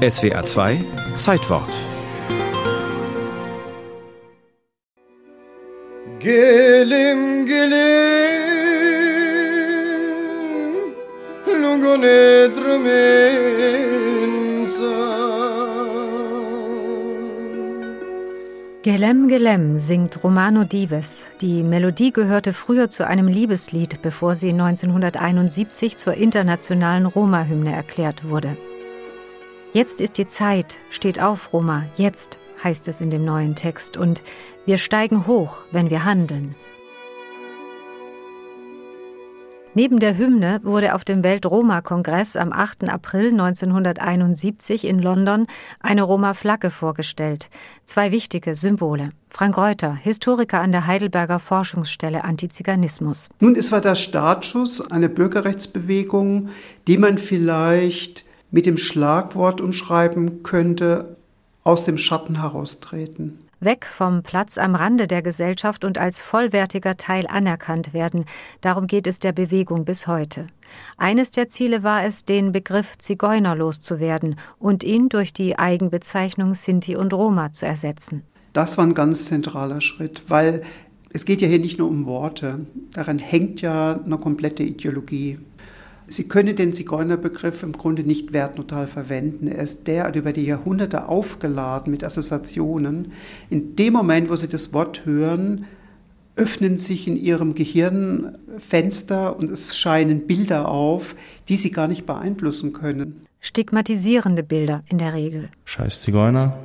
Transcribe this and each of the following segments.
SWA 2 Zeitwort. Gelim gelim Gelem Gelem singt Romano Dives. Die Melodie gehörte früher zu einem Liebeslied, bevor sie 1971 zur internationalen Roma-Hymne erklärt wurde. Jetzt ist die Zeit, steht auf, Roma, jetzt, heißt es in dem neuen Text, und wir steigen hoch, wenn wir handeln. Neben der Hymne wurde auf dem Welt-Roma-Kongress am 8. April 1971 in London eine Roma-Flagge vorgestellt. Zwei wichtige Symbole. Frank Reuter, Historiker an der Heidelberger Forschungsstelle Antiziganismus. Nun, es war der Startschuss einer Bürgerrechtsbewegung, die man vielleicht mit dem Schlagwort umschreiben könnte, aus dem Schatten heraustreten weg vom Platz am Rande der Gesellschaft und als vollwertiger Teil anerkannt werden. Darum geht es der Bewegung bis heute. Eines der Ziele war es, den Begriff Zigeuner loszuwerden und ihn durch die Eigenbezeichnung Sinti und Roma zu ersetzen. Das war ein ganz zentraler Schritt, weil es geht ja hier nicht nur um Worte. Daran hängt ja eine komplette Ideologie. Sie können den Zigeunerbegriff im Grunde nicht wertneutral verwenden. Er ist derart über die Jahrhunderte aufgeladen mit Assoziationen. In dem Moment, wo Sie das Wort hören, öffnen sich in Ihrem Gehirn Fenster und es scheinen Bilder auf, die Sie gar nicht beeinflussen können. Stigmatisierende Bilder in der Regel. Scheiß Zigeuner,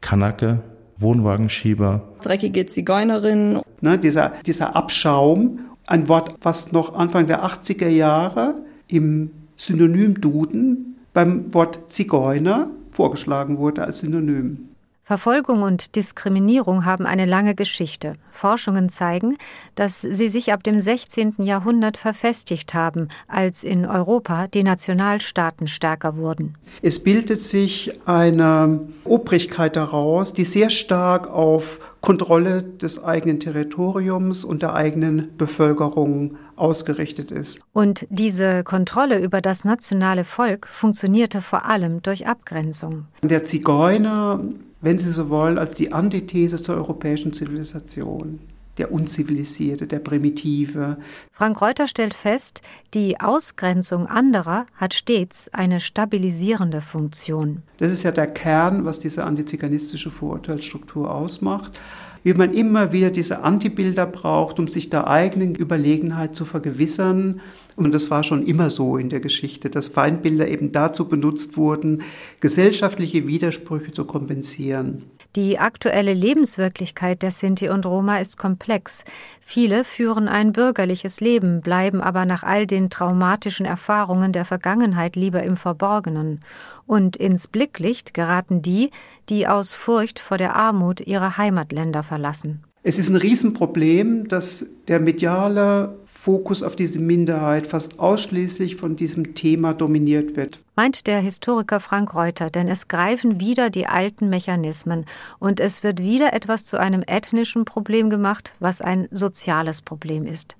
Kanake, Wohnwagenschieber. Dreckige Zigeunerin. Ne, dieser, dieser Abschaum, ein Wort, was noch Anfang der 80er Jahre im Synonymduden beim Wort Zigeuner vorgeschlagen wurde als Synonym. Verfolgung und Diskriminierung haben eine lange Geschichte. Forschungen zeigen, dass sie sich ab dem 16. Jahrhundert verfestigt haben, als in Europa die Nationalstaaten stärker wurden. Es bildet sich eine Obrigkeit daraus, die sehr stark auf Kontrolle des eigenen Territoriums und der eigenen Bevölkerung ausgerichtet ist. Und diese Kontrolle über das nationale Volk funktionierte vor allem durch Abgrenzung. Der Zigeuner wenn Sie so wollen, als die Antithese zur europäischen Zivilisation. Der Unzivilisierte, der Primitive. Frank Reuter stellt fest, die Ausgrenzung anderer hat stets eine stabilisierende Funktion. Das ist ja der Kern, was diese antiziganistische Vorurteilsstruktur ausmacht wie man immer wieder diese Antibilder braucht, um sich der eigenen Überlegenheit zu vergewissern. Und das war schon immer so in der Geschichte, dass Feindbilder eben dazu benutzt wurden, gesellschaftliche Widersprüche zu kompensieren. Die aktuelle Lebenswirklichkeit der Sinti und Roma ist komplex. Viele führen ein bürgerliches Leben, bleiben aber nach all den traumatischen Erfahrungen der Vergangenheit lieber im Verborgenen. Und ins Blicklicht geraten die, die aus Furcht vor der Armut ihre Heimatländer verlassen. Es ist ein Riesenproblem, dass der mediale Fokus auf diese Minderheit fast ausschließlich von diesem Thema dominiert wird. Meint der Historiker Frank Reuter, denn es greifen wieder die alten Mechanismen und es wird wieder etwas zu einem ethnischen Problem gemacht, was ein soziales Problem ist.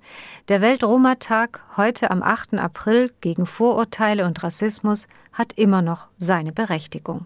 Der Weltroma-Tag heute am 8. April gegen Vorurteile und Rassismus hat immer noch seine Berechtigung.